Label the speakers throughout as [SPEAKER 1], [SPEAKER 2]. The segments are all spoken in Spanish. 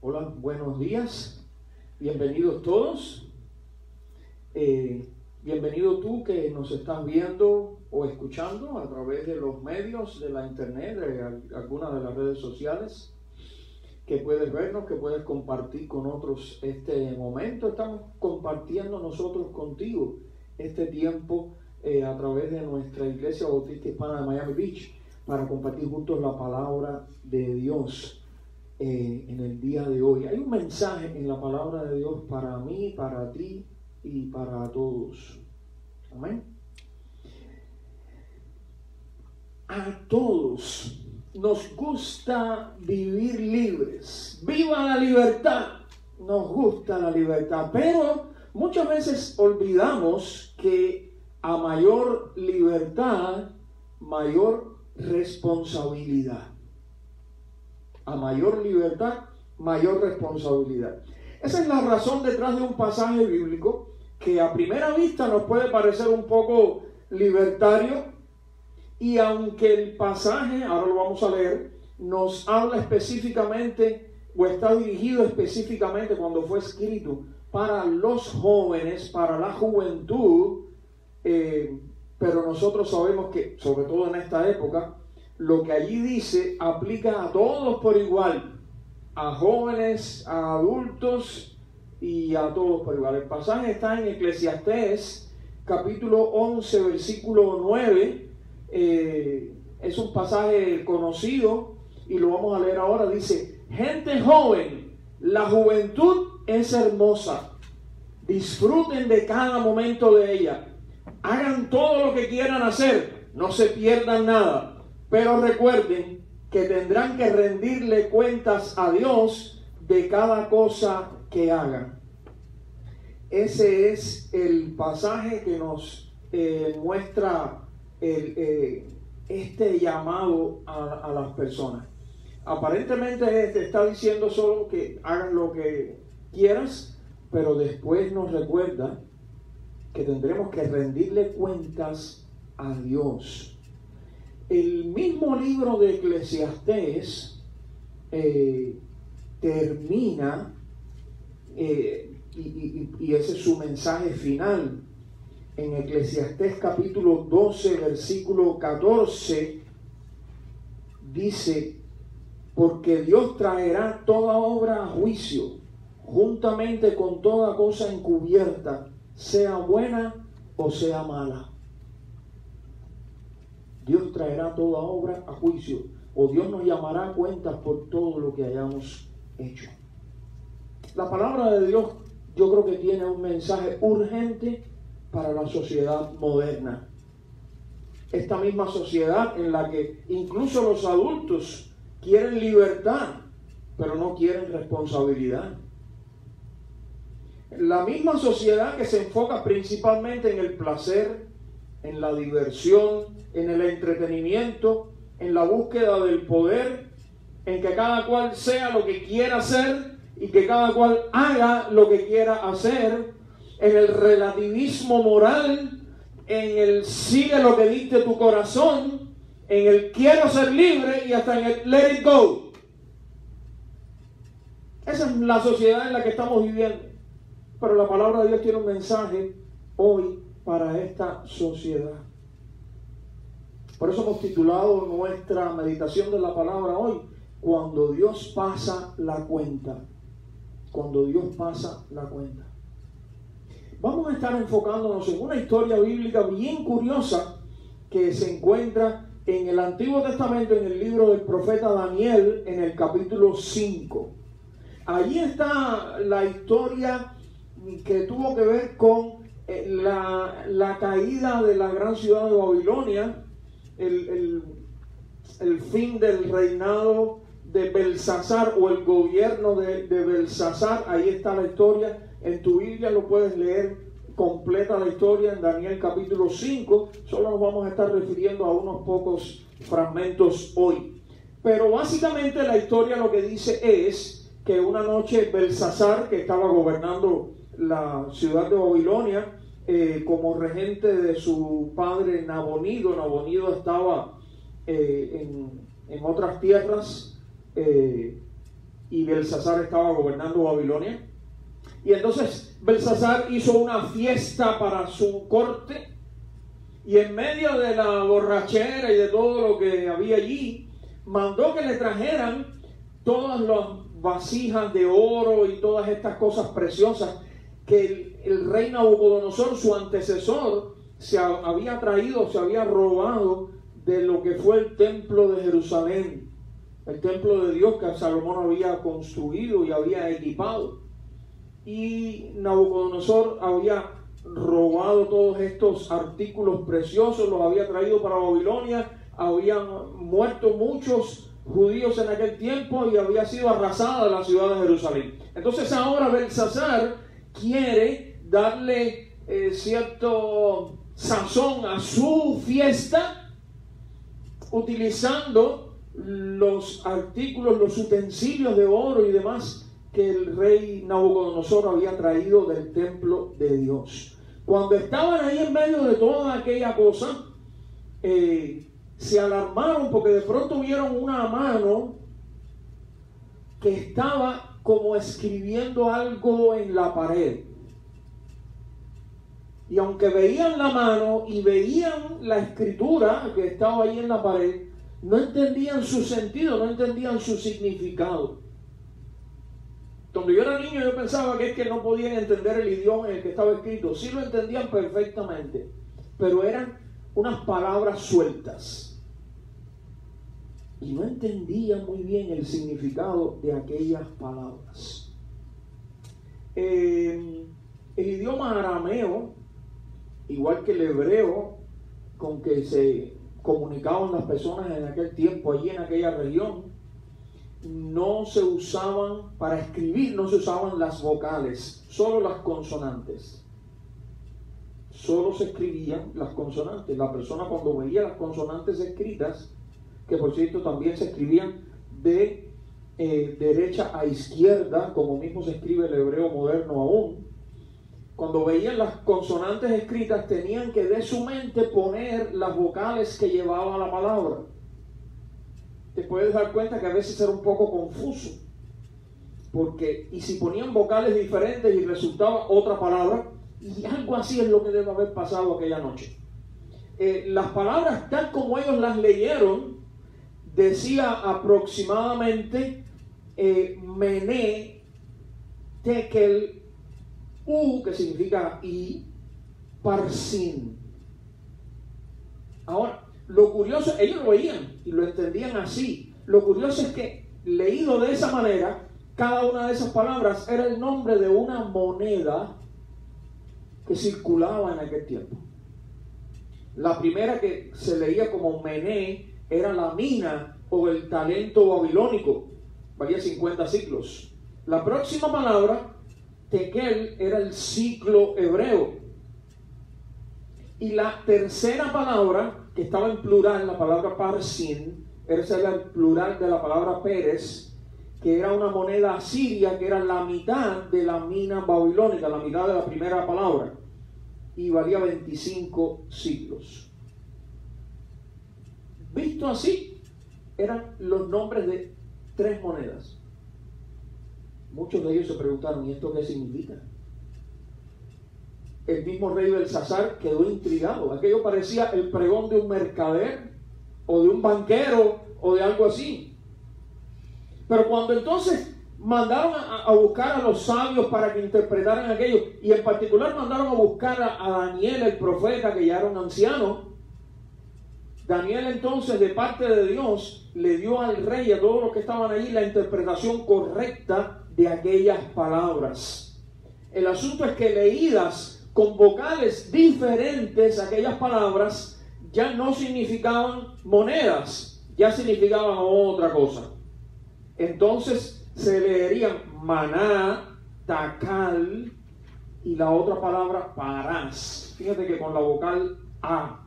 [SPEAKER 1] Hola, buenos días. Bienvenidos todos. Eh, bienvenido tú que nos estás viendo o escuchando a través de los medios de la internet, de algunas de las redes sociales, que puedes vernos, que puedes compartir con otros este momento. Estamos compartiendo nosotros contigo este tiempo eh, a través de nuestra Iglesia Bautista Hispana de Miami Beach para compartir juntos la palabra de Dios. Eh, en el día de hoy. Hay un mensaje en la palabra de Dios para mí, para ti y para todos. Amén. A todos nos gusta vivir libres. Viva la libertad. Nos gusta la libertad. Pero muchas veces olvidamos que a mayor libertad, mayor responsabilidad a mayor libertad, mayor responsabilidad. Esa es la razón detrás de un pasaje bíblico que a primera vista nos puede parecer un poco libertario y aunque el pasaje, ahora lo vamos a leer, nos habla específicamente o está dirigido específicamente cuando fue escrito para los jóvenes, para la juventud, eh, pero nosotros sabemos que, sobre todo en esta época, lo que allí dice aplica a todos por igual, a jóvenes, a adultos y a todos por igual. El pasaje está en Eclesiastés capítulo 11 versículo 9. Eh, es un pasaje conocido y lo vamos a leer ahora. Dice, gente joven, la juventud es hermosa. Disfruten de cada momento de ella. Hagan todo lo que quieran hacer. No se pierdan nada pero recuerden que tendrán que rendirle cuentas a Dios de cada cosa que hagan. Ese es el pasaje que nos eh, muestra eh, este llamado a, las personas. Aparentemente te está diciendo solo que hagan lo que quieras, pero después nos recuerda que tendremos que rendirle cuentas a Dios el mismo libro de Eclesiastés eh, termina, eh, y, ese es su mensaje final, en Eclesiastés capítulo 12, versículo 14, dice, porque Dios traerá toda obra a juicio, juntamente con toda cosa encubierta, sea buena o sea mala. Dios traerá toda obra a juicio o Dios nos llamará a cuentas por todo lo que hayamos hecho. La palabra de Dios yo creo que tiene un mensaje urgente para la sociedad moderna. Esta misma sociedad en la que incluso los adultos quieren libertad, pero no quieren responsabilidad. La misma sociedad que se enfoca principalmente en el placer, en la diversión, en el entretenimiento, en la búsqueda del poder, en que cada cual sea lo que quiera hacer y que cada cual haga lo que quiera hacer, en el relativismo moral, en el sigue lo que dicte tu corazón, en el quiero ser libre y hasta en el let it go. Esa es la sociedad en la que estamos viviendo. Pero la palabra de Dios tiene un mensaje hoy para esta sociedad. Por eso hemos titulado nuestra meditación de la palabra hoy, cuando Dios pasa la cuenta. Cuando Dios pasa la cuenta. Vamos a estar enfocándonos en una historia bíblica bien curiosa que se encuentra en el Antiguo Testamento, en el libro del profeta Daniel, en el capítulo 5. Allí está la historia que tuvo que ver con la, la caída de la gran ciudad de Babilonia, el, fin del reinado de Belsasar o el gobierno de, de Belsasar. Ahí está la historia. En tu Biblia lo puedes leer completa la historia en Daniel capítulo 5. Solo nos vamos a estar refiriendo a unos pocos fragmentos hoy. Pero básicamente la historia lo que dice es que una noche Belsasar, que estaba gobernando la ciudad de Babilonia, eh, como regente de su padre Nabonido. Nabonido estaba eh, en, otras tierras, eh, y Belsasar estaba gobernando Babilonia. Y entonces Belsasar hizo una fiesta para su corte y en medio de la borrachera y de todo lo que había allí, mandó que le trajeran todas las vasijas de oro y todas estas cosas preciosas que el, rey Nabucodonosor, su antecesor, se había traído, se había robado de lo que fue el templo de Jerusalén, el templo de Dios que Salomón había construido y había equipado. Y Nabucodonosor había robado todos estos artículos preciosos, los había traído para Babilonia, habían muerto muchos judíos en aquel tiempo y había sido arrasada la ciudad de Jerusalén. Entonces ahora Belsasar quiere darle eh, cierto sazón a su fiesta utilizando los artículos, los utensilios de oro y demás que el rey Nabucodonosor había traído del templo de Dios. Cuando estaban ahí en medio de toda aquella cosa, eh, se alarmaron porque de pronto vieron una mano que estaba como escribiendo algo en la pared. Y aunque veían la mano y veían la escritura que estaba ahí en la pared, no entendían su sentido, no entendían su significado. Cuando yo era niño yo pensaba que es que no podían entender el idioma en el que estaba escrito. Sí lo entendían perfectamente, pero eran unas palabras sueltas. Y no entendían muy bien el significado de aquellas palabras. el idioma arameo, igual que el hebreo con que se comunicaban las personas en aquel tiempo, allí en aquella región, no se usaban, para escribir no se usaban las vocales, solo las consonantes. Solo se escribían las consonantes. La persona cuando veía las consonantes escritas, que por cierto también se escribían de eh, derecha a izquierda, como mismo se escribe el hebreo moderno aún, cuando veían las consonantes escritas tenían que de su mente poner las vocales que llevaba la palabra te puedes dar cuenta que a veces era un poco confuso. Porque, y si ponían vocales diferentes y resultaba otra palabra, y algo así es lo que debe haber pasado aquella noche. Eh, las palabras, tal como ellos las leyeron, decía aproximadamente eh, mené, tekel, u, que significa y, parsin. Ahora, lo curioso, ellos lo oían y lo entendían así. Lo curioso es que, leído de esa manera, cada una de esas palabras era el nombre de una moneda que circulaba en aquel tiempo. La primera que se leía como Mené era la mina o el talento babilónico, valía 50 ciclos. La próxima palabra, Tekel, era el ciclo hebreo. Y la tercera palabra que estaba en plural, la palabra parsin, era el plural de la palabra Pérez, que era una moneda asiria, que era la mitad de la mina babilónica, la mitad de la primera palabra, y valía 25 siglos. Visto así, eran los nombres de tres monedas. Muchos de ellos se preguntaron, ¿y esto qué significa? el mismo rey Belsasar quedó intrigado. Aquello parecía el pregón de un mercader o de un banquero o de algo así. Pero cuando entonces mandaron a, buscar a los sabios para que interpretaran aquello, y en particular mandaron a buscar a, Daniel, el profeta, que ya era un anciano, Daniel entonces de parte de Dios le dio al rey y a todos los que estaban allí la interpretación correcta de aquellas palabras. El asunto es que leídas con vocales diferentes, aquellas palabras ya no significaban monedas, ya significaban otra cosa. Entonces se leerían maná, tacal y la otra palabra parás. Fíjate que con la vocal A.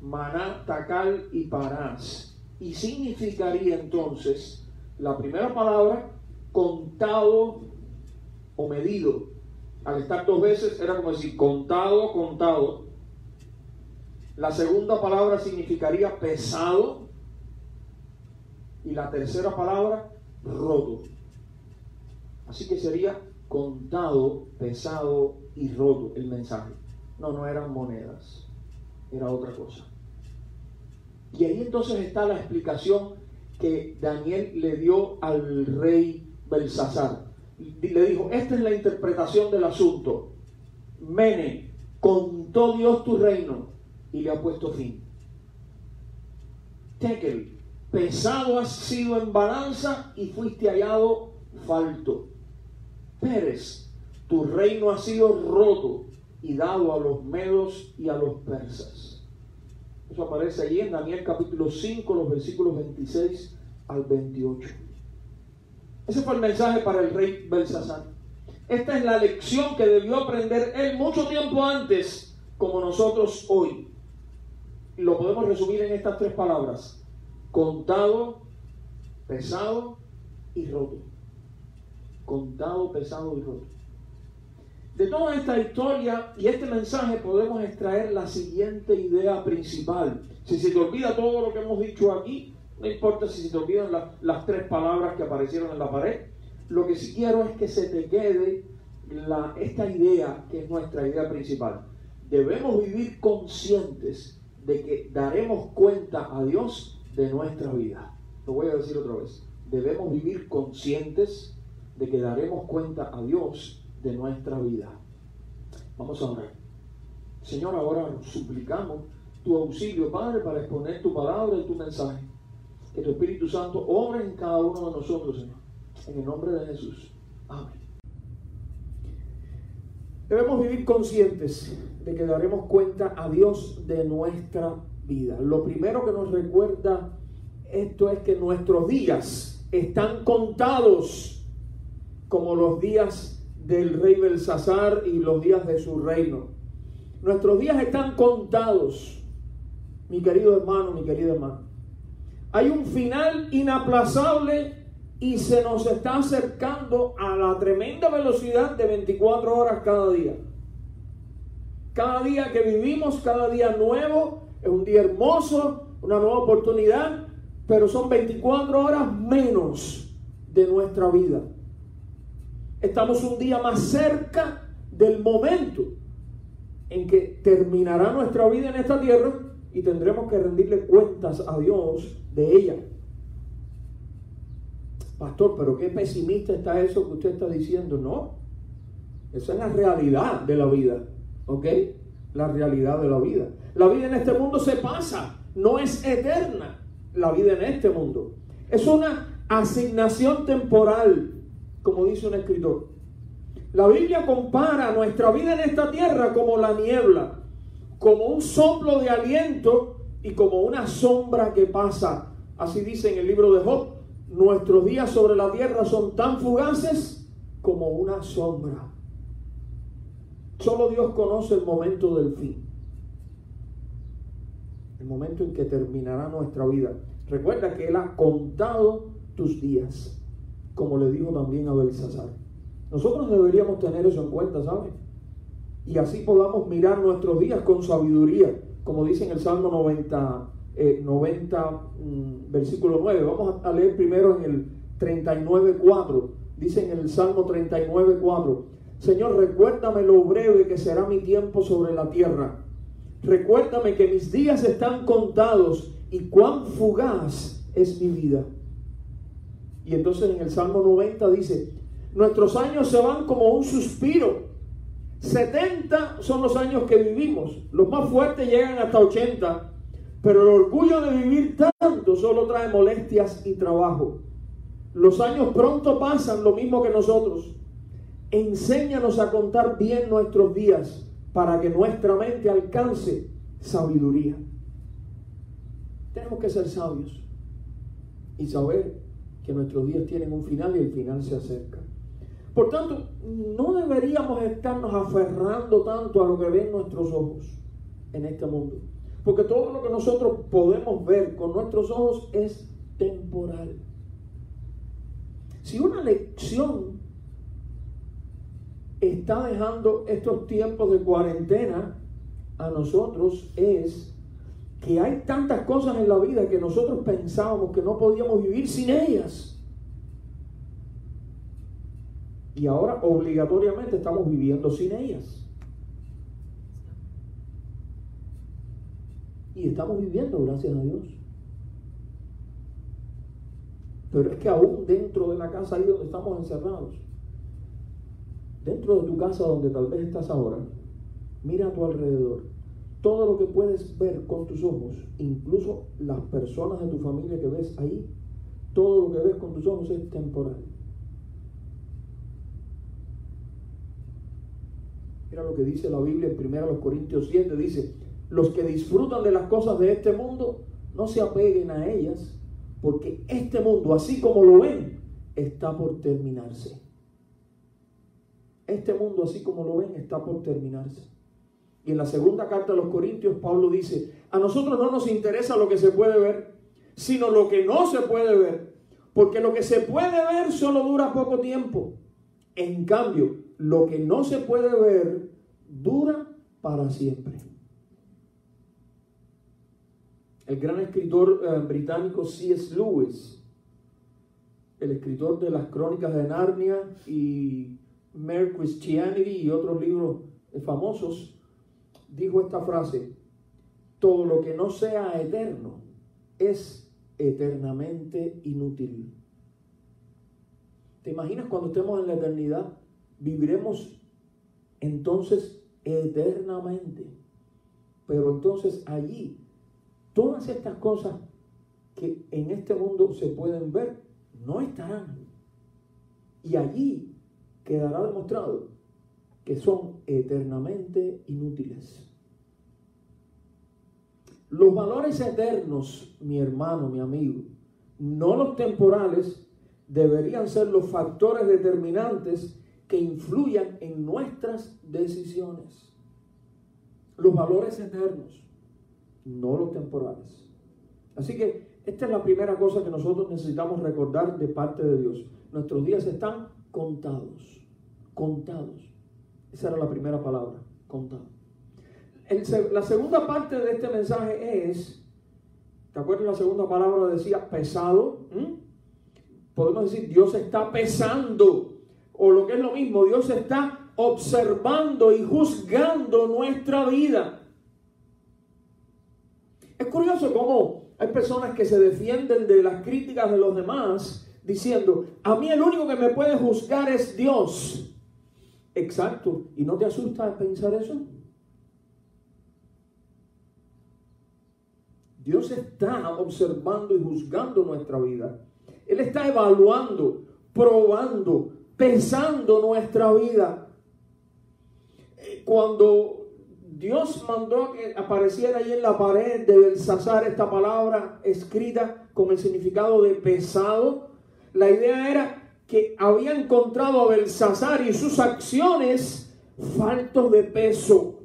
[SPEAKER 1] Maná, tacal y parás. Y significaría entonces la primera palabra contado o medido al estar dos veces era como decir contado, contado. La segunda palabra significaría pesado. Y la tercera palabra, roto. Así que sería contado, pesado y roto el mensaje. No, no eran monedas, era otra cosa. Y ahí entonces está la explicación que Daniel le dio al rey Belsasar. Le dijo, esta es la interpretación del asunto. Mene, contó Dios tu reino y le ha puesto fin. Tekel, pesado has sido en balanza y fuiste hallado falto. Pérez, tu reino ha sido roto y dado a los medos y a los persas. Eso aparece allí en Daniel capítulo 5, los versículos 26 al 28. Ese fue el mensaje para el rey Belsasar. Esta es la lección que debió aprender él mucho tiempo antes, como nosotros hoy. Lo podemos resumir en estas tres palabras. Contado, pesado y roto. Contado, pesado y roto. De toda esta historia y este mensaje podemos extraer la siguiente idea principal. Si se te olvida todo lo que hemos dicho aquí, no importa si se te olvidan las tres palabras que aparecieron en la pared. Lo que sí quiero es que se te quede esta idea que es nuestra idea principal. Debemos vivir conscientes de que daremos cuenta a Dios de nuestra vida. Lo voy a decir otra vez. Debemos vivir conscientes de que daremos cuenta a Dios de nuestra vida. Vamos a orar. Señor, ahora suplicamos tu auxilio, Padre, para exponer tu palabra y tu mensaje. Que tu Espíritu Santo obre en cada uno de nosotros, Señor. En el nombre de Jesús. Amén. Debemos vivir conscientes de que daremos cuenta a Dios de nuestra vida. Lo primero que nos recuerda esto es que nuestros días están contados como los días del rey Belsasar y los días de su reino. Nuestros días están contados, mi querido hermano, mi querida hermana. Hay un final inaplazable y se nos está acercando a la tremenda velocidad de 24 horas cada día. Cada día que vivimos, cada día nuevo, es un día hermoso, una nueva oportunidad, pero son 24 horas menos de nuestra vida. Estamos un día más cerca del momento en que terminará nuestra vida en esta tierra y tendremos que rendirle cuentas a Dios de ella. Pastor, pero qué pesimista está eso que usted está diciendo. No, esa es la realidad de la vida, ¿ok? La realidad de la vida. La vida en este mundo se pasa, no es eterna la vida en este mundo. Es una asignación temporal como dice un escritor. La Biblia compara nuestra vida en esta tierra como la niebla, como un soplo de aliento y como una sombra que pasa. Así dice en el libro de Job, nuestros días sobre la tierra son tan fugaces como una sombra. Solo Dios conoce el momento del fin. El momento en que terminará nuestra vida. Recuerda que Él ha contado tus días como le dijo también a Belsasar. Nosotros deberíamos tener eso en cuenta, ¿saben? Y así podamos mirar nuestros días con sabiduría, como dice en el Salmo 90, 90 eh, mm, versículo 9. Vamos a leer primero en el 39, 4. Dice en el Salmo 39, 4. Señor, recuérdame lo breve que será mi tiempo sobre la tierra. Recuérdame que mis días están contados y cuán fugaz es mi vida. Y entonces en el Salmo 90 dice, nuestros años se van como un suspiro. 70 son los años que vivimos. Los más fuertes llegan hasta 80. Pero el orgullo de vivir tanto solo trae molestias y trabajo. Los años pronto pasan lo mismo que nosotros. Enséñanos a contar bien nuestros días para que nuestra mente alcance sabiduría. Tenemos que ser sabios y saber que nuestros días tienen un final y el final se acerca. Por tanto, no deberíamos estarnos aferrando tanto a lo que ven nuestros ojos en este mundo. Porque todo lo que nosotros podemos ver con nuestros ojos es temporal. Si una lección está dejando estos tiempos de cuarentena a nosotros es que hay tantas cosas en la vida que nosotros pensábamos que no podíamos vivir sin ellas. Y ahora obligatoriamente estamos viviendo sin ellas. Y estamos viviendo, gracias a Dios. Pero es que aún dentro de la casa ahí donde estamos encerrados, dentro de tu casa donde tal vez estás ahora, mira a tu alrededor. Todo lo que puedes ver con tus ojos, incluso las personas de tu familia que ves ahí, todo lo que ves con tus ojos es temporal. Mira lo que dice la Biblia en 1 Corintios 7, dice, los que disfrutan de las cosas de este mundo, no se apeguen a ellas, porque este mundo, así como lo ven, está por terminarse. Este mundo, así como lo ven, está por terminarse. Y en la segunda carta a los Corintios, Pablo dice, a nosotros no nos interesa lo que se puede ver, sino lo que no se puede ver. Porque lo que se puede ver solo dura poco tiempo. En cambio, lo que no se puede ver dura para siempre. El gran escritor eh, británico C.S. Lewis, el escritor de las crónicas de Narnia y Mere Christianity y otros libros famosos, dijo esta frase, todo lo que no sea eterno es eternamente inútil. ¿Te imaginas cuando estemos en la eternidad? Viviremos entonces eternamente. Pero entonces allí, todas estas cosas que en este mundo se pueden ver, no estarán. Y allí quedará demostrado que son eternamente inútiles. Los valores eternos, mi hermano, mi amigo, no los temporales, deberían ser los factores determinantes que influyan en nuestras decisiones. Los valores eternos, no los temporales. Así que esta es la primera cosa que nosotros necesitamos recordar de parte de Dios. Nuestros días están contados, contados. Esa era la primera palabra, contados. la segunda parte de este mensaje es, ¿te acuerdas la segunda palabra? Decía pesado. Podemos decir, Dios está pesando o lo que es lo mismo, Dios está observando y juzgando nuestra vida. Es curioso cómo hay personas que se defienden de las críticas de los demás diciendo, a mí el único que me puede juzgar es Dios. Exacto. ¿Y no te asusta pensar eso? Dios está observando y juzgando nuestra vida. Él está evaluando, probando, pensando nuestra vida. Eh, cuando Dios mandó que apareciera ahí en la pared de Belsasar esta palabra escrita con el significado de pesado, la idea era que había encontrado a Belsasar y sus acciones faltos de peso,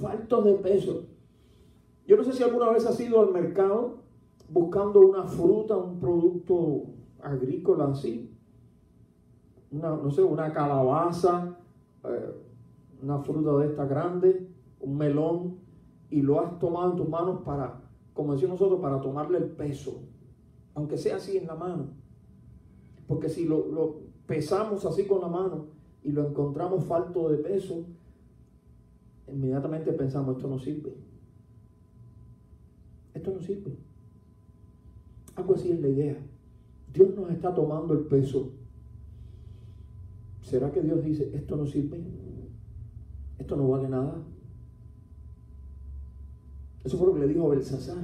[SPEAKER 1] faltos de peso. Yo no sé si alguna vez has ido al mercado buscando una fruta, un producto agrícola así, no sé, una calabaza, eh, una fruta de esta grande, un melón, y lo has tomado en tus manos para, como decimos nosotros, para tomarle el peso, aunque sea así en la mano. Porque si lo, pesamos así con la mano y lo encontramos falto de peso, inmediatamente pensamos, esto no sirve. Esto no sirve. Algo así es la idea. Dios nos está tomando el peso ¿Será que Dios dice, esto no sirve? ¿Esto no vale nada? Eso fue lo que le dijo a Belsasar.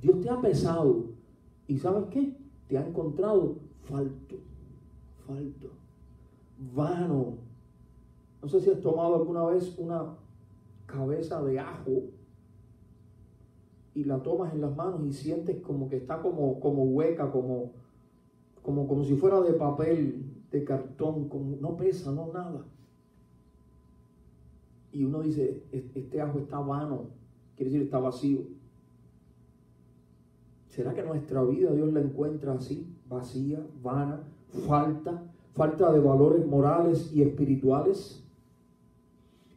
[SPEAKER 1] Dios te ha pesado. ¿Y sabes qué? Te ha encontrado falto. Falto. Vano. No sé si has tomado alguna vez una cabeza de ajo y la tomas en las manos y sientes como que está como, como hueca, como, como, como si fuera de papel de cartón, como, no pesa, no nada. Y uno dice, este ajo está vano, quiere decir está vacío. ¿Será que nuestra vida Dios la encuentra así, vacía, vana, falta, falta de valores morales y espirituales?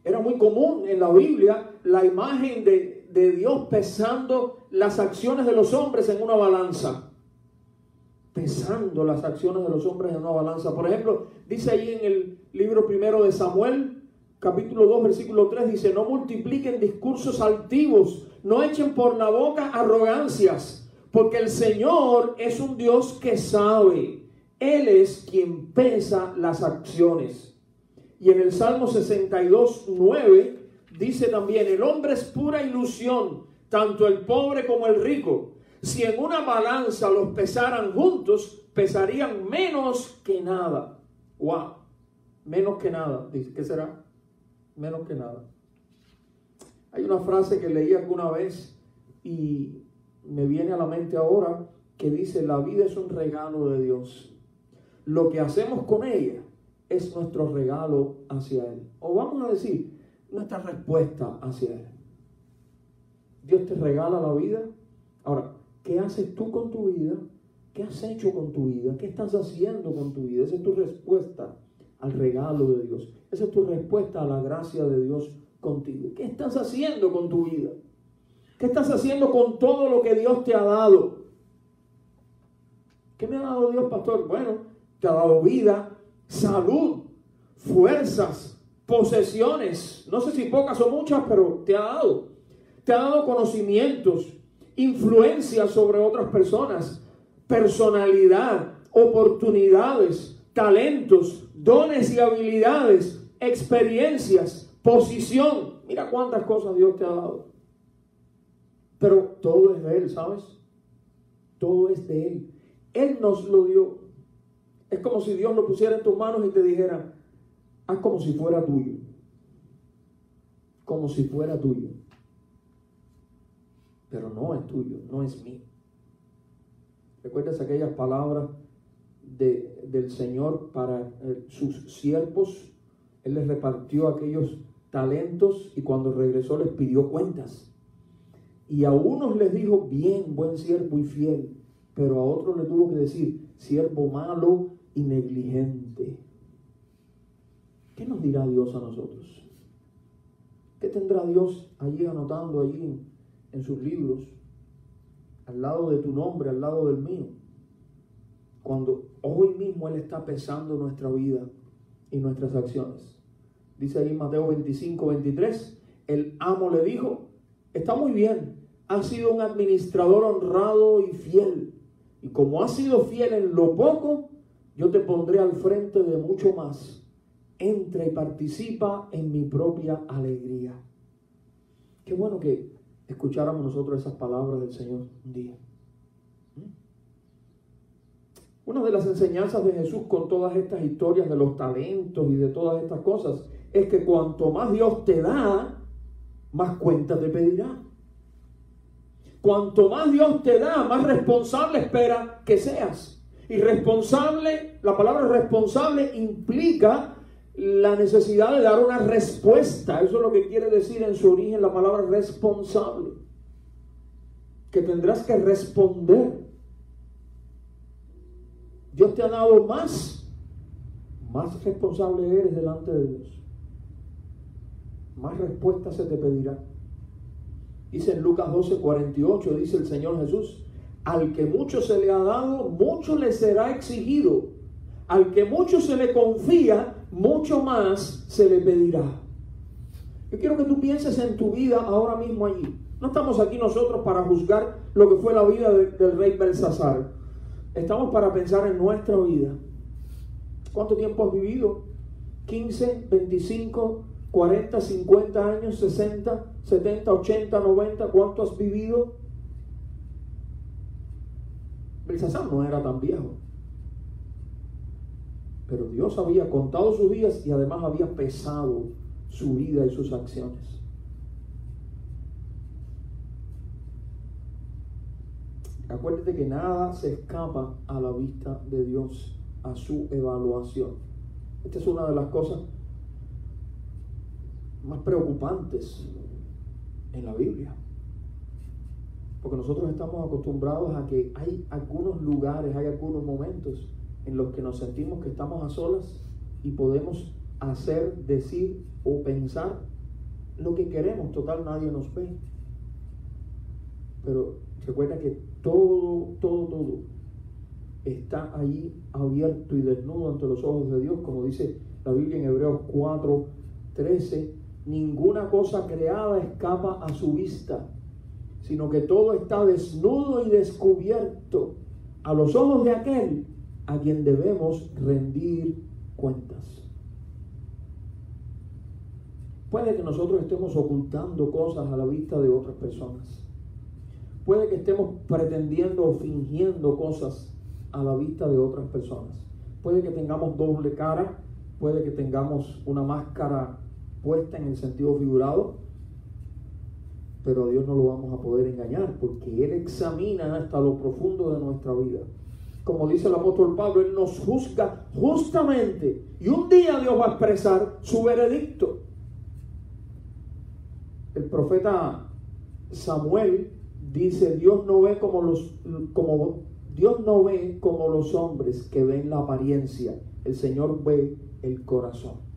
[SPEAKER 1] Era muy común en la Biblia la imagen de, de Dios pesando las acciones de los hombres en una balanza. Pesando las acciones de los hombres en una balanza. Por ejemplo, dice ahí en el libro primero de Samuel, capítulo 2, versículo 3, dice, no multipliquen discursos altivos, no echen por la boca arrogancias, porque el Señor es un Dios que sabe. Él es quien pesa las acciones. Y en el Salmo 62, 9 dice también, el hombre es pura ilusión, tanto el pobre como el rico. Si en una balanza los pesaran juntos, pesarían menos que nada. Wow, menos que nada. ¿qué será? Menos que nada. Hay una frase que leí alguna vez y me viene a la mente ahora que dice, la vida es un regalo de Dios. Lo que hacemos con ella es nuestro regalo hacia Él. O vamos a decir, nuestra respuesta hacia Él. Dios te regala la vida. Ahora, ¿qué haces tú con tu vida? ¿Qué has hecho con tu vida? ¿Qué estás haciendo con tu vida? Esa es tu respuesta al regalo de Dios. Esa es tu respuesta a la gracia de Dios contigo. ¿Qué estás haciendo con tu vida? ¿Qué estás haciendo con todo lo que Dios te ha dado? ¿Qué me ha dado Dios, pastor? Bueno, te ha dado vida, salud, fuerzas, posesiones. No sé si pocas o muchas, pero te ha dado. Te ha dado conocimientos, influencia sobre otras personas, personalidad, oportunidades, talentos, dones y habilidades, experiencias, posición. Mira cuántas cosas Dios te ha dado. Pero todo es de Él, ¿sabes? Todo es de Él. Él nos lo dio. Es como si Dios lo pusiera en tus manos y te dijera, haz como si fuera tuyo. Como si fuera tuyo. Pero no es tuyo, no es mío. ¿Recuerdas aquellas palabras de, del Señor para eh, sus siervos? Él les repartió aquellos talentos y cuando regresó les pidió cuentas. Y a unos les dijo, bien, buen siervo y fiel, pero a otros le tuvo que decir, siervo malo y negligente. ¿Qué nos dirá Dios a nosotros? ¿Qué tendrá Dios allí anotando allí en, sus libros, al lado de tu nombre, al lado del mío? Cuando hoy mismo Él está pesando nuestra vida y nuestras acciones. Dice ahí Mateo 25, 23, el amo le dijo, está muy bien, ha sido un administrador honrado y fiel. Y como ha sido fiel en lo poco, yo te pondré al frente de mucho más. Entra y participa en mi propia alegría. Qué bueno que escucháramos nosotros esas palabras del Señor un día. ¿Mm? Una de las enseñanzas de Jesús con todas estas historias de los talentos y de todas estas cosas es que cuanto más Dios te da, más cuenta te pedirá. Cuanto más Dios te da, más responsable espera que seas. Y responsable, la palabra responsable implica la necesidad de dar una respuesta. Eso es lo que quiere decir en su origen la palabra responsable. Que tendrás que responder. Dios te ha dado más, más responsable eres delante de Dios. Más respuesta se te pedirá. Dice en Lucas 12, 48, dice el Señor Jesús, al que mucho se le ha dado, mucho le será exigido. Al que mucho se le confía, mucho más se le pedirá. Yo quiero que tú pienses en tu vida ahora mismo allí. No estamos aquí nosotros para juzgar lo que fue la vida del rey Belsasar. Estamos para pensar en nuestra vida. ¿Cuánto tiempo has vivido? ¿15, 25, 40, 50 años, 60, 70, 80, 90, ¿cuánto has vivido? Belsasar no era tan viejo. Pero Dios había contado sus días y además había pesado su vida y sus acciones. Acuérdate que nada se escapa a la vista de Dios, a su evaluación. Esta es una de las cosas más preocupantes en la Biblia. Porque nosotros estamos acostumbrados a que hay algunos lugares, hay algunos momentos en los que nos sentimos que estamos a solas y podemos hacer, decir o pensar lo que queremos. Total, nadie nos ve. Pero recuerda que todo, todo, todo está ahí abierto y desnudo ante los ojos de Dios, como dice la Biblia en Hebreos 4, 13. Ninguna cosa creada escapa a su vista, sino que todo está desnudo y descubierto a los ojos de aquel a quien debemos rendir cuentas. Puede que nosotros estemos ocultando cosas a la vista de otras personas. Puede que estemos pretendiendo o fingiendo cosas a la vista de otras personas. Puede que tengamos doble cara, puede que tengamos una máscara puesta en el sentido figurado, pero a Dios no lo vamos a poder engañar porque Él examina hasta lo profundo de nuestra vida. Como dice el apóstol Pablo, Él nos juzga justamente y un día Dios va a expresar su veredicto el profeta Samuel dice, Dios no ve como los como Dios no ve como los hombres que ven la apariencia, el Señor ve el corazón.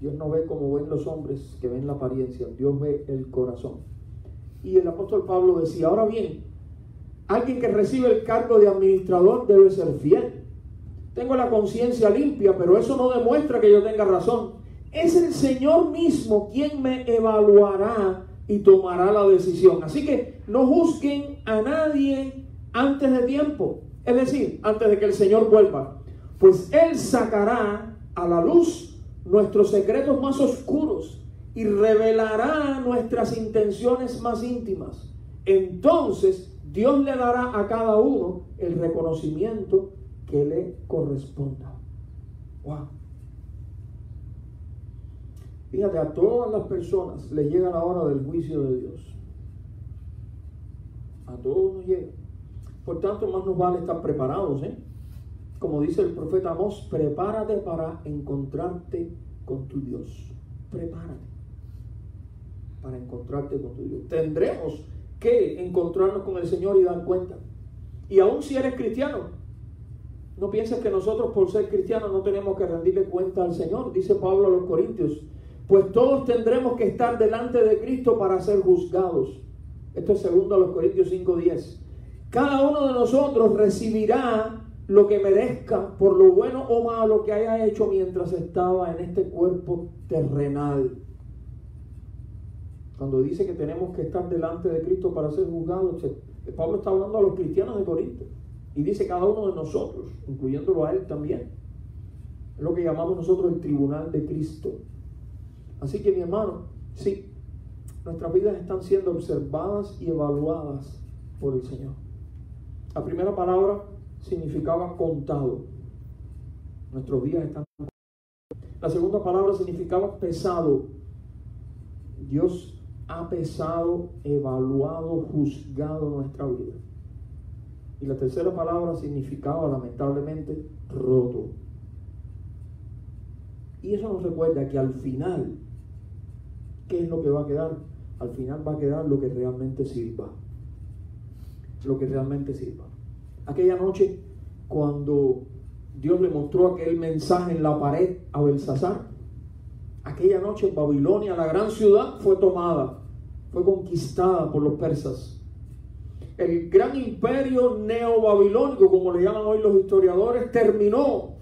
[SPEAKER 1] Dios no ve como ven los hombres que ven la apariencia, Dios ve el corazón. Y el apóstol Pablo decía, ahora bien, alguien que recibe el cargo de administrador debe ser fiel. Tengo la conciencia limpia, pero eso no demuestra que yo tenga razón es el Señor mismo quien me evaluará y tomará la decisión. Así que no juzguen a nadie antes de tiempo, es decir, antes de que el Señor vuelva, pues Él sacará a la luz nuestros secretos más oscuros y revelará nuestras intenciones más íntimas. Entonces Dios le dará a cada uno el reconocimiento que le corresponda. Wow. Fíjate, a todas las personas les llega la hora del juicio de Dios. A todos nos llega. Por tanto, más nos vale estar preparados, ¿eh? Como dice el profeta Amós, prepárate para encontrarte con tu Dios. Prepárate para encontrarte con tu Dios. Tendremos que encontrarnos con el Señor y dar cuenta. Y aún si eres cristiano, no pienses que nosotros por ser cristianos no tenemos que rendirle cuenta al Señor. Dice Pablo a los Corintios, pues todos tendremos que estar delante de Cristo para ser juzgados. Esto es segundo a los Corintios 5:10. Cada uno de nosotros recibirá lo que merezca por lo bueno o malo que haya hecho mientras estaba en este cuerpo terrenal. Cuando dice que tenemos que estar delante de Cristo para ser juzgados, Pablo está hablando a los cristianos de Corinto y dice cada uno de nosotros, incluyéndolo a él también. Es lo que llamamos nosotros el tribunal de Cristo. Así que mi hermano, sí, nuestras vidas están siendo observadas y evaluadas por el Señor. La primera palabra significaba contado. Nuestros días están La segunda palabra significaba pesado. Dios ha pesado, evaluado, juzgado nuestra vida. Y la tercera palabra significaba lamentablemente roto. Y eso nos recuerda que al final ¿qué es lo que va a quedar? Al final va a quedar lo que realmente sirva. Lo que realmente sirva. Aquella noche, cuando Dios le mostró aquel mensaje en la pared a Belsasar, aquella noche Babilonia, la gran ciudad, fue tomada, fue conquistada por los persas. El gran imperio neobabilónico, como le llaman hoy los historiadores, terminó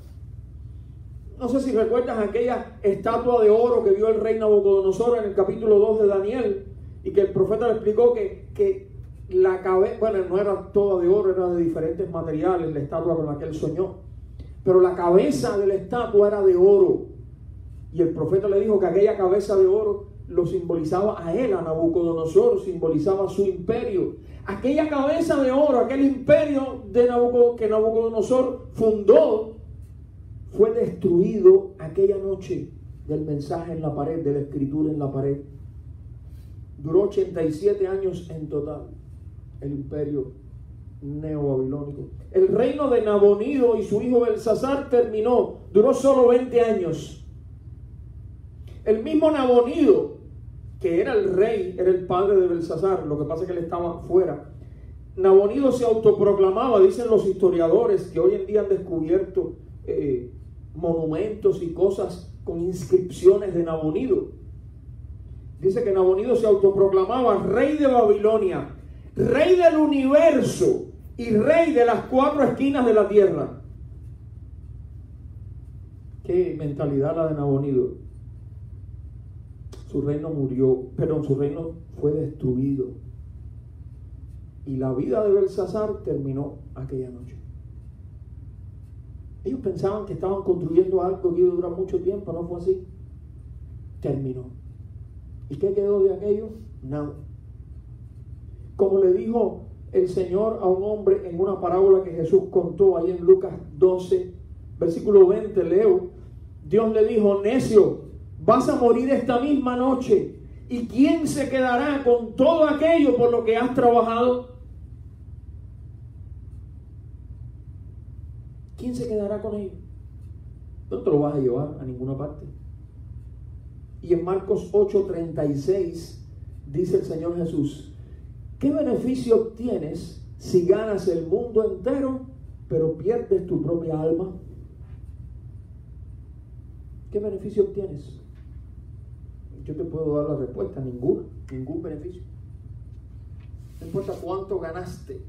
[SPEAKER 1] no sé si recuerdas aquella estatua de oro que vio el rey Nabucodonosor en el capítulo 2 de Daniel y que el profeta le explicó que, que la cabeza, bueno, no era toda de oro, era de diferentes materiales la estatua con la que él soñó, pero la cabeza de la estatua era de oro. Y el profeta le dijo que aquella cabeza de oro lo simbolizaba a él, a Nabucodonosor, simbolizaba su imperio. Aquella cabeza de oro, aquel imperio de que Nabucodonosor fundó, fue destruido aquella noche del mensaje en la pared, de la escritura en la pared. Duró 87 años en total el imperio neobabilónico. El reino de Nabonido y su hijo Belsasar terminó, duró solo 20 años. El mismo Nabonido, que era el rey, era el padre de Belsasar, lo que pasa es que él estaba fuera. Nabonido se autoproclamaba, dicen los historiadores que hoy en día han descubierto eh, monumentos y cosas con inscripciones de Nabonido. dice que Nabonido se autoproclamaba rey de Babilonia, rey del universo y rey de las cuatro esquinas de la tierra. Qué mentalidad la de Nabonido. Su reino murió, pero su reino fue destruido. Y la vida de Belsasar terminó aquella noche. Ellos pensaban que estaban construyendo algo que iba a durar mucho tiempo, no fue así. Terminó. ¿Y qué quedó de aquello? Nada. Como le dijo el Señor a un hombre en una parábola que Jesús contó ahí en Lucas 12, versículo 20, leo, Dios le dijo, necio, vas a morir esta misma noche. ¿Y quién se quedará con todo aquello por lo que has trabajado? ¿Quién se quedará con ello? No te lo vas a llevar a ninguna parte. Y en Marcos 8:36 dice el Señor Jesús, ¿qué beneficio obtienes si ganas el mundo entero, pero pierdes tu propia alma? ¿Qué beneficio obtienes? Yo te puedo dar la respuesta, ningún, ningún beneficio. No importa cuánto ganaste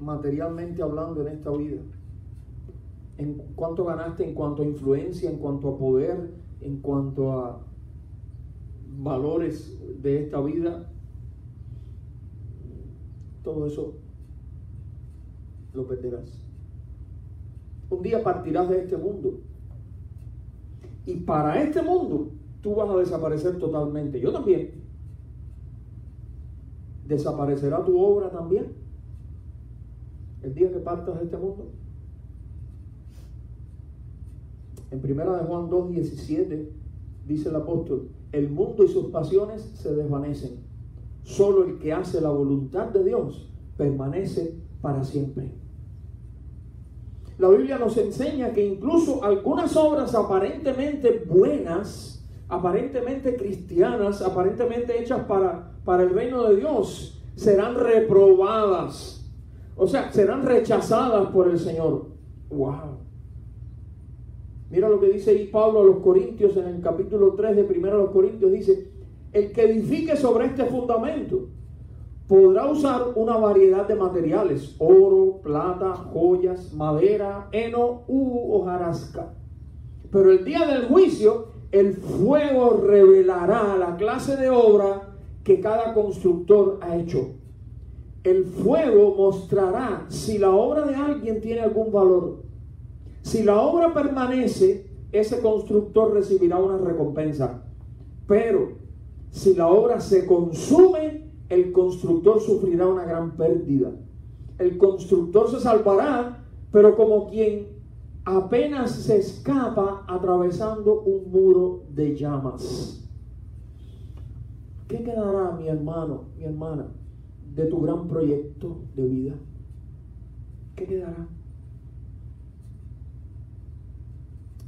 [SPEAKER 1] materialmente hablando en esta vida en cuánto ganaste en cuanto a influencia, en cuanto a poder, en cuanto a valores de esta vida, todo eso lo perderás. Un día partirás de este mundo. Y para este mundo tú vas a desaparecer totalmente. Yo también. ¿Desaparecerá tu obra también? El día que partas de este mundo. En primera de Juan 2, 17 dice el apóstol, el mundo y sus pasiones se desvanecen. Solo el que hace la voluntad de Dios permanece para siempre. La Biblia nos enseña que incluso algunas obras aparentemente buenas, aparentemente cristianas, aparentemente hechas para, para el reino de Dios, serán reprobadas. O sea, serán rechazadas por el Señor. ¡Wow! Mira lo que dice ahí Pablo a los Corintios en el capítulo 3 de 1 los Corintios. Dice, el que edifique sobre este fundamento podrá usar una variedad de materiales, oro, plata, joyas, madera, heno u hojarasca. Pero el día del juicio, el fuego revelará la clase de obra que cada constructor ha hecho. El fuego mostrará si la obra de alguien tiene algún valor. Si la obra permanece, ese constructor recibirá una recompensa. Pero si la obra se consume, el constructor sufrirá una gran pérdida. El constructor se salvará, pero como quien apenas se escapa atravesando un muro de llamas. ¿Qué quedará, mi hermano, mi hermana, de tu gran proyecto de vida? ¿Qué quedará?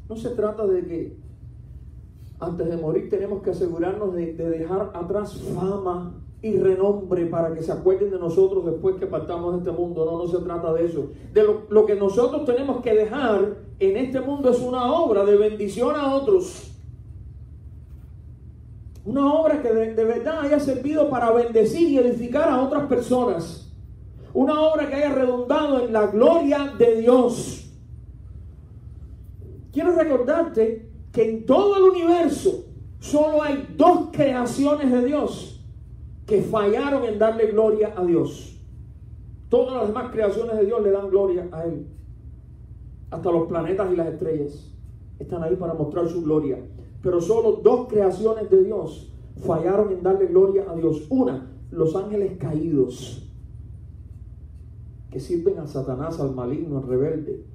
[SPEAKER 1] No se trata de que antes de morir tenemos que asegurarnos de, dejar atrás fama y renombre para que se acuerden de nosotros después que partamos de este mundo. No, no se trata de eso. De lo, que nosotros tenemos que dejar en este mundo es una obra de bendición a otros. Una obra que de, verdad haya servido para bendecir y edificar a otras personas. Una obra que haya redundado en la gloria de Dios. Quiero recordarte que en todo el universo solo hay dos creaciones de Dios que fallaron en darle gloria a Dios. Todas las demás creaciones de Dios le dan gloria a Él. Hasta los planetas y las estrellas están ahí para mostrar su gloria. Pero solo dos creaciones de Dios fallaron en darle gloria a Dios. Una, los ángeles caídos, que sirven a Satanás, al maligno, al rebelde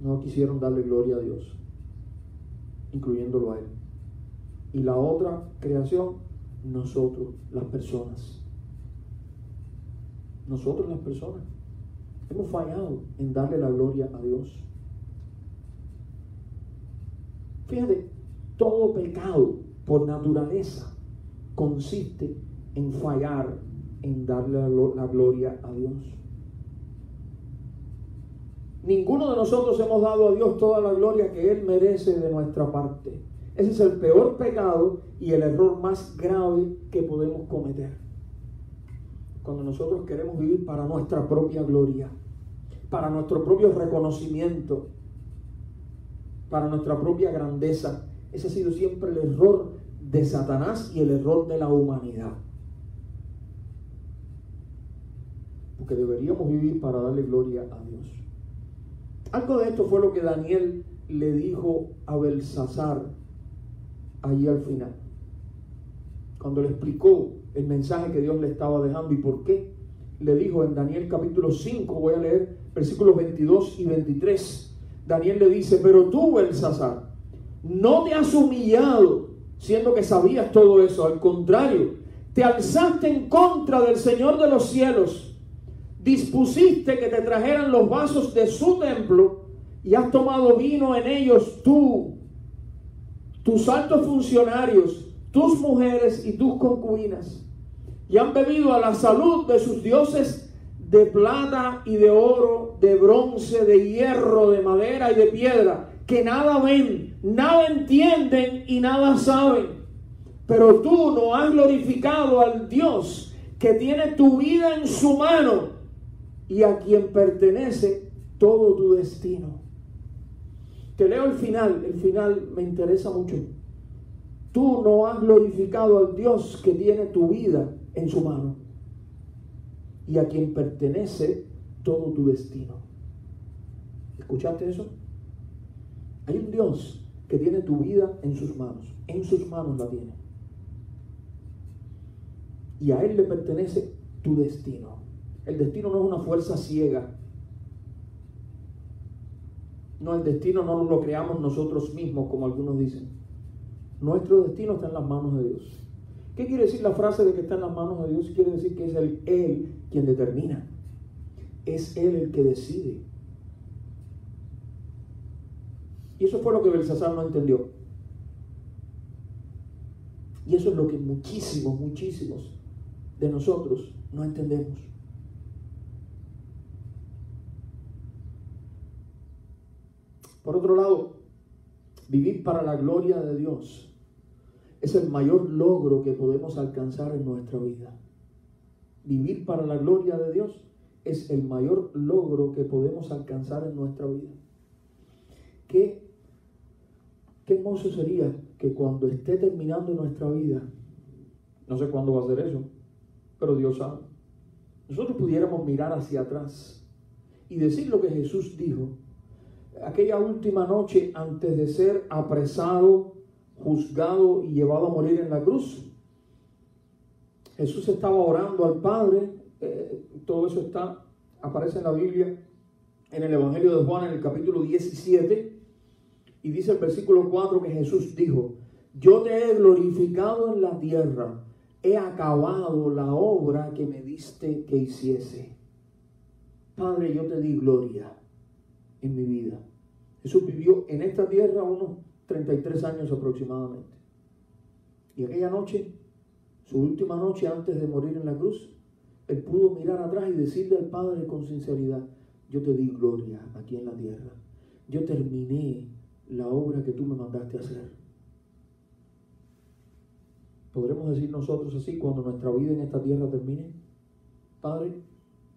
[SPEAKER 1] no quisieron darle gloria a Dios, incluyéndolo a Él. Y la otra creación, nosotros, las personas. Nosotros las personas. Hemos fallado en darle la gloria a Dios. Fíjate, todo pecado por naturaleza consiste en fallar en darle la, gloria a Dios. Ninguno de nosotros hemos dado a Dios toda la gloria que Él merece de nuestra parte. Ese es el peor pecado y el error más grave que podemos cometer. Cuando nosotros queremos vivir para nuestra propia gloria, para nuestro propio reconocimiento, para nuestra propia grandeza. Ese ha sido siempre el error de Satanás y el error de la humanidad. Porque deberíamos vivir para darle gloria a Dios. Algo de esto fue lo que Daniel le dijo a Belsasar allí al final. Cuando le explicó el mensaje que Dios le estaba dejando y por qué, le dijo en Daniel capítulo 5, voy a leer versículos 22 y 23. Daniel le dice, pero tú, Belsasar, no te has humillado siendo que sabías todo eso. Al contrario, te alzaste en contra del Señor de los cielos. Dispusiste que te trajeran los vasos de su templo y has tomado vino en ellos tú, tus altos funcionarios, tus mujeres y tus concubinas. Y han bebido a la salud de sus dioses de plata y de oro, de bronce, de hierro, de madera y de piedra, que nada ven, nada entienden y nada saben. Pero tú no has glorificado al Dios que tiene tu vida en su mano y a quien pertenece todo tu destino. Te leo el final, el final me interesa mucho. Tú no has glorificado al Dios que tiene tu vida en su mano y a quien pertenece todo tu destino. ¿Escuchaste eso? Hay un Dios que tiene tu vida en sus manos. En sus manos la tiene. Y a Él le pertenece tu destino. El destino no es una fuerza ciega. No, el destino no lo creamos nosotros mismos, como algunos dicen. Nuestro destino está en las manos de Dios. ¿Qué quiere decir la frase de que está en las manos de Dios? Quiere decir que es el, Él quien determina. Es Él el que decide. Y eso fue lo que Belsasar no entendió. Y eso es lo que muchísimos, muchísimos de nosotros no entendemos. Por otro lado, vivir para la gloria de Dios es el mayor logro que podemos alcanzar en nuestra vida. Vivir para la gloria de Dios es el mayor logro que podemos alcanzar en nuestra vida. Qué, qué hermoso sería que cuando esté terminando nuestra vida, no sé cuándo va a ser eso, pero Dios sabe, nosotros pudiéramos mirar hacia atrás y decir lo que Jesús dijo aquella última noche antes de ser apresado juzgado y llevado a morir en la cruz. Jesús estaba orando al Padre, eh, todo eso está, aparece en la Biblia, en el Evangelio de Juan, en el capítulo 17, y dice el versículo 4 que Jesús dijo, yo te he glorificado en la tierra, he acabado la obra que me diste que hiciese. Padre, yo te di gloria en mi vida. Jesús vivió en esta tierra unos 33 años aproximadamente. Y aquella noche, su última noche antes de morir en la cruz, él pudo mirar atrás y decirle al Padre con sinceridad, yo te di gloria aquí en la tierra. Yo terminé la obra que tú me mandaste hacer. ¿Podremos decir nosotros así cuando nuestra vida en esta tierra termine? Padre,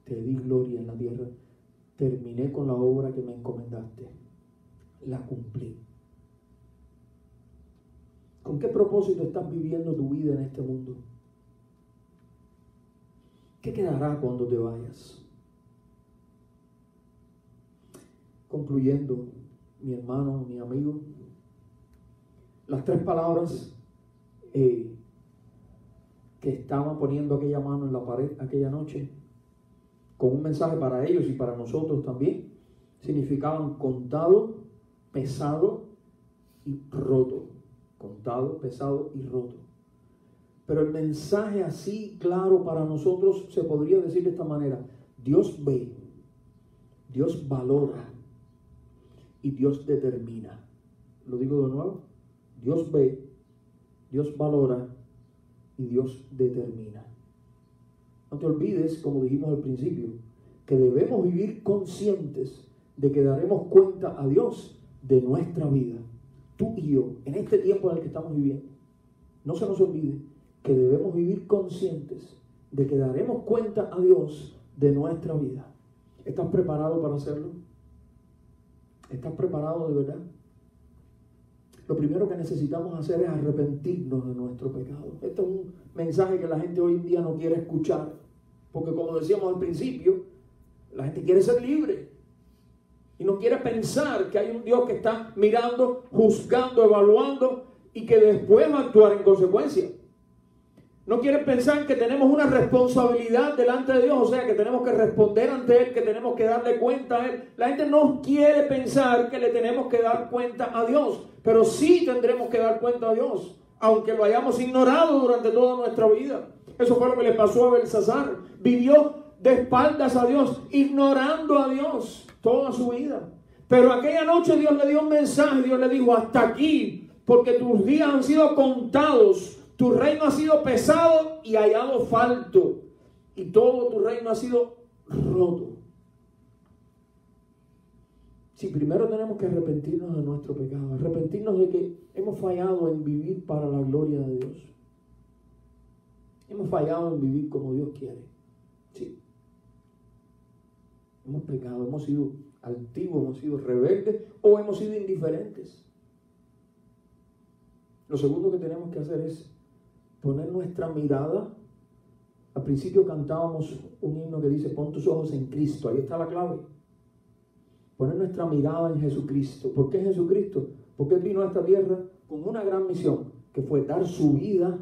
[SPEAKER 1] te di gloria en la tierra. Terminé con la obra que me encomendaste. La cumplí. ¿Con qué propósito estás viviendo tu vida en este mundo? ¿Qué quedará cuando te vayas? Concluyendo, mi hermano, mi amigo, las tres palabras eh, que estaban poniendo aquella mano en la pared aquella noche, con un mensaje para ellos y para nosotros también, significaban contado, pesado y roto contado, pesado y roto. Pero el mensaje así claro para nosotros se podría decir de esta manera. Dios ve, Dios valora y Dios determina. Lo digo de nuevo. Dios ve, Dios valora y Dios determina. No te olvides, como dijimos al principio, que debemos vivir conscientes de que daremos cuenta a Dios de nuestra vida tú y yo, en este tiempo en el que estamos viviendo, no se nos olvide que debemos vivir conscientes de que daremos cuenta a Dios de nuestra vida. ¿Estás preparado para hacerlo? ¿Estás preparado de verdad? Lo primero que necesitamos hacer es arrepentirnos de nuestro pecado. Este es un mensaje que la gente hoy en día no quiere escuchar, porque como decíamos al principio, la gente quiere ser libre y no quiere pensar que hay un Dios que está mirando, juzgando, evaluando y que después va a actuar en consecuencia. No quiere pensar que tenemos una responsabilidad delante de Dios, o sea, que tenemos que responder ante Él, que tenemos que darle cuenta a Él. La gente no quiere pensar que le tenemos que dar cuenta a Dios, pero sí tendremos que dar cuenta a Dios, aunque lo hayamos ignorado durante toda nuestra vida. Eso fue lo que le pasó a Belsasar. Vivió de espaldas a Dios, ignorando a Dios toda su vida. Pero aquella noche Dios le dio un mensaje, Dios le dijo, hasta aquí, porque tus días han sido contados tu reino ha sido pesado y hallado falto. Y todo tu reino ha sido roto. Si primero tenemos que arrepentirnos de nuestro pecado, arrepentirnos de que hemos fallado en vivir para la gloria de Dios. Hemos fallado en vivir como Dios quiere. Sí. Hemos pecado, hemos sido altivos, hemos sido rebeldes o hemos sido indiferentes. Lo segundo que tenemos que hacer es poner nuestra mirada. Al principio cantábamos un himno que dice, pon tus ojos en Cristo. Ahí está la clave. Poner nuestra mirada en Jesucristo. ¿Por qué Jesucristo? Porque Él vino a esta tierra con una gran misión, que fue dar su vida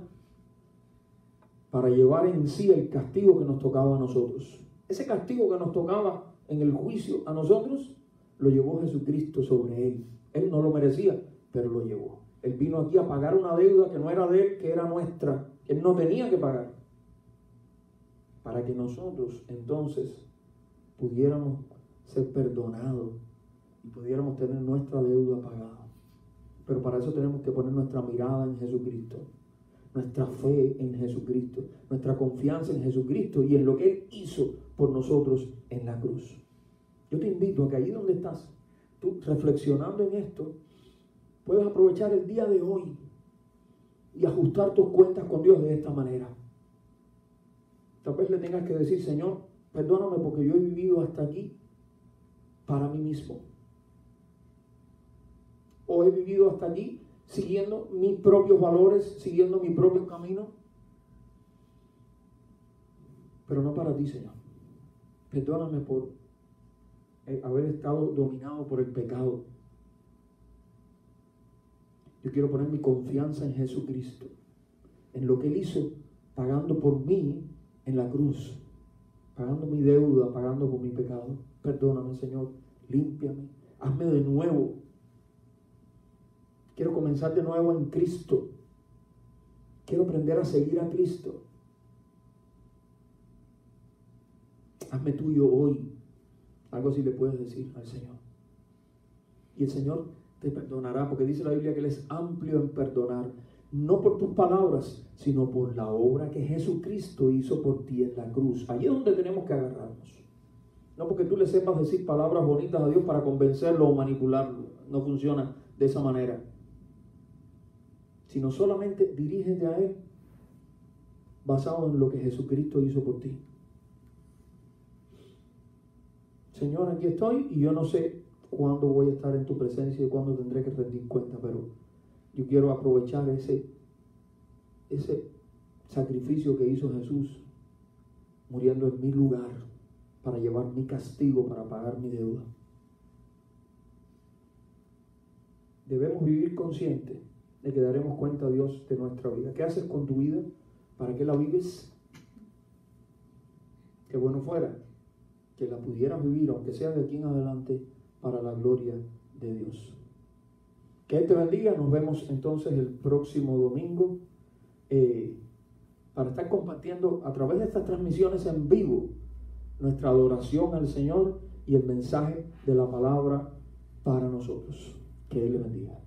[SPEAKER 1] para llevar en sí el castigo que nos tocaba a nosotros. Ese castigo que nos tocaba en el juicio a nosotros, lo llevó Jesucristo sobre Él. Él no lo merecía, pero lo llevó. Él vino aquí a pagar una deuda que no era de él, que era nuestra, él no tenía que pagar. Para que nosotros entonces pudiéramos ser perdonados y pudiéramos tener nuestra deuda pagada. Pero para eso tenemos que poner nuestra mirada en Jesucristo, nuestra fe en Jesucristo, nuestra confianza en Jesucristo y en lo que Él hizo por nosotros en la cruz. Yo te invito a que ahí donde estás, tú reflexionando en esto, puedes aprovechar el día de hoy y ajustar tus cuentas con Dios de esta manera. Tal vez le tengas que decir, Señor, perdóname porque yo he vivido hasta aquí para mí mismo. O he vivido hasta aquí siguiendo mis propios valores, siguiendo mi propio camino. Pero no para ti, Señor. Perdóname por haber estado dominado por el pecado yo quiero poner mi confianza en Jesucristo, en lo que Él hizo pagando por mí en la cruz, pagando mi deuda, pagando por mi pecado. Perdóname, Señor, límpiame, hazme de nuevo. Quiero comenzar de nuevo en Cristo. Quiero aprender a seguir a Cristo. Hazme tuyo hoy. Algo así le puedes decir al Señor. Y el Señor te perdonará, porque dice la Biblia que Él es amplio en perdonar, no por tus palabras, sino por la obra que Jesucristo hizo por ti en la cruz. Allí es donde tenemos que agarrarnos. No porque tú le sepas decir palabras bonitas a Dios para convencerlo o manipularlo. No funciona de esa manera. Sino solamente dirígete a Él basado en lo que Jesucristo hizo por ti. Señor, aquí estoy y yo no sé cuándo voy a estar en tu presencia y cuándo tendré que rendir cuenta, pero yo quiero aprovechar ese, ese sacrificio que hizo Jesús muriendo en mi lugar para llevar mi castigo, para pagar mi deuda. Debemos vivir conscientes que daremos cuenta a Dios de nuestra vida. ¿Qué haces con tu vida? ¿Para qué la vives? Qué bueno fuera que la pudieras vivir, aunque sea de aquí en adelante, para la gloria de Dios. Que Él te bendiga. Nos vemos entonces el próximo domingo eh, para estar compartiendo a través de estas transmisiones en vivo nuestra adoración al Señor y el mensaje de la palabra para nosotros. Que Él le bendiga.